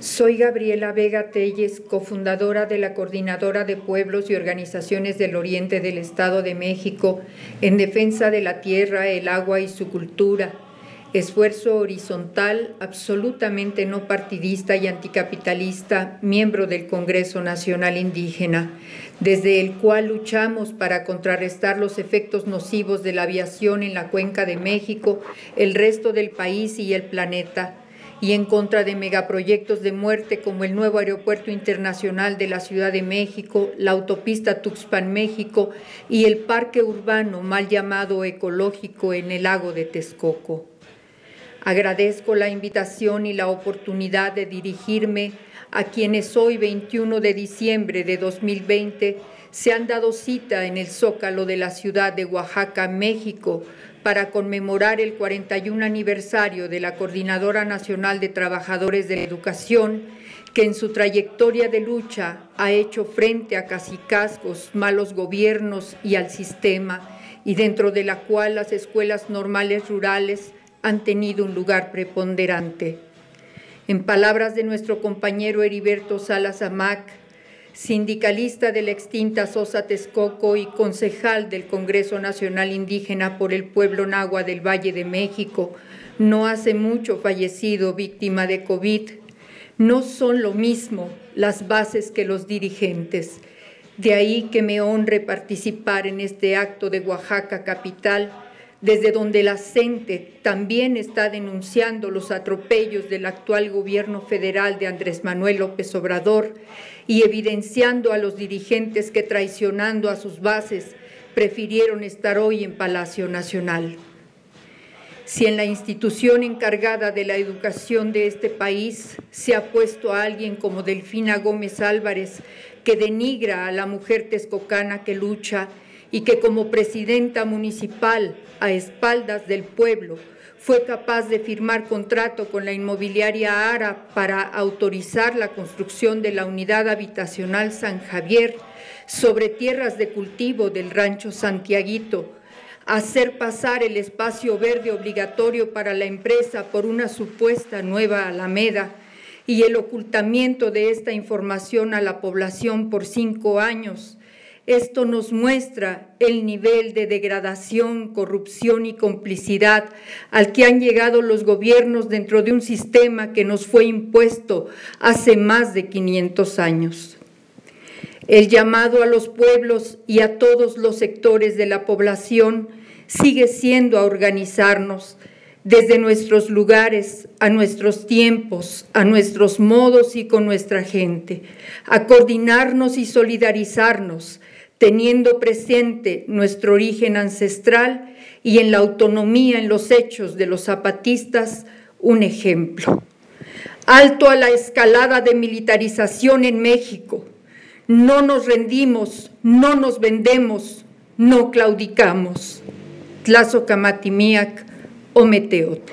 Soy Gabriela Vega Telles, cofundadora de la Coordinadora de Pueblos y Organizaciones del Oriente del Estado de México en defensa de la tierra, el agua y su cultura. Esfuerzo horizontal, absolutamente no partidista y anticapitalista, miembro del Congreso Nacional Indígena, desde el cual luchamos para contrarrestar los efectos nocivos de la aviación en la cuenca de México, el resto del país y el planeta y en contra de megaproyectos de muerte como el nuevo aeropuerto internacional de la Ciudad de México, la autopista Tuxpan-México y el parque urbano mal llamado ecológico en el lago de Texcoco. Agradezco la invitación y la oportunidad de dirigirme a quienes hoy, 21 de diciembre de 2020, se han dado cita en el Zócalo de la ciudad de Oaxaca, México, para conmemorar el 41 aniversario de la Coordinadora Nacional de Trabajadores de la Educación, que en su trayectoria de lucha ha hecho frente a casicazgos, malos gobiernos y al sistema, y dentro de la cual las escuelas normales rurales han tenido un lugar preponderante. En palabras de nuestro compañero Heriberto Salas Amac, sindicalista de la extinta Sosa Texcoco y concejal del Congreso Nacional Indígena por el pueblo Nahua del Valle de México, no hace mucho fallecido víctima de COVID, no son lo mismo las bases que los dirigentes. De ahí que me honre participar en este acto de Oaxaca capital desde donde la CENTE también está denunciando los atropellos del actual gobierno federal de Andrés Manuel López Obrador y evidenciando a los dirigentes que traicionando a sus bases prefirieron estar hoy en Palacio Nacional. Si en la institución encargada de la educación de este país se ha puesto a alguien como Delfina Gómez Álvarez, que denigra a la mujer texcocana que lucha y que como presidenta municipal a espaldas del pueblo fue capaz de firmar contrato con la inmobiliaria ARA para autorizar la construcción de la unidad habitacional San Javier sobre tierras de cultivo del rancho Santiaguito, hacer pasar el espacio verde obligatorio para la empresa por una supuesta nueva Alameda y el ocultamiento de esta información a la población por cinco años, esto nos muestra el nivel de degradación, corrupción y complicidad al que han llegado los gobiernos dentro de un sistema que nos fue impuesto hace más de 500 años. El llamado a los pueblos y a todos los sectores de la población sigue siendo a organizarnos desde nuestros lugares, a nuestros tiempos, a nuestros modos y con nuestra gente, a coordinarnos y solidarizarnos, teniendo presente nuestro origen ancestral y en la autonomía en los hechos de los zapatistas un ejemplo. Alto a la escalada de militarización en México. No nos rendimos, no nos vendemos, no claudicamos. Tlazo Camatimiac, Ometeote.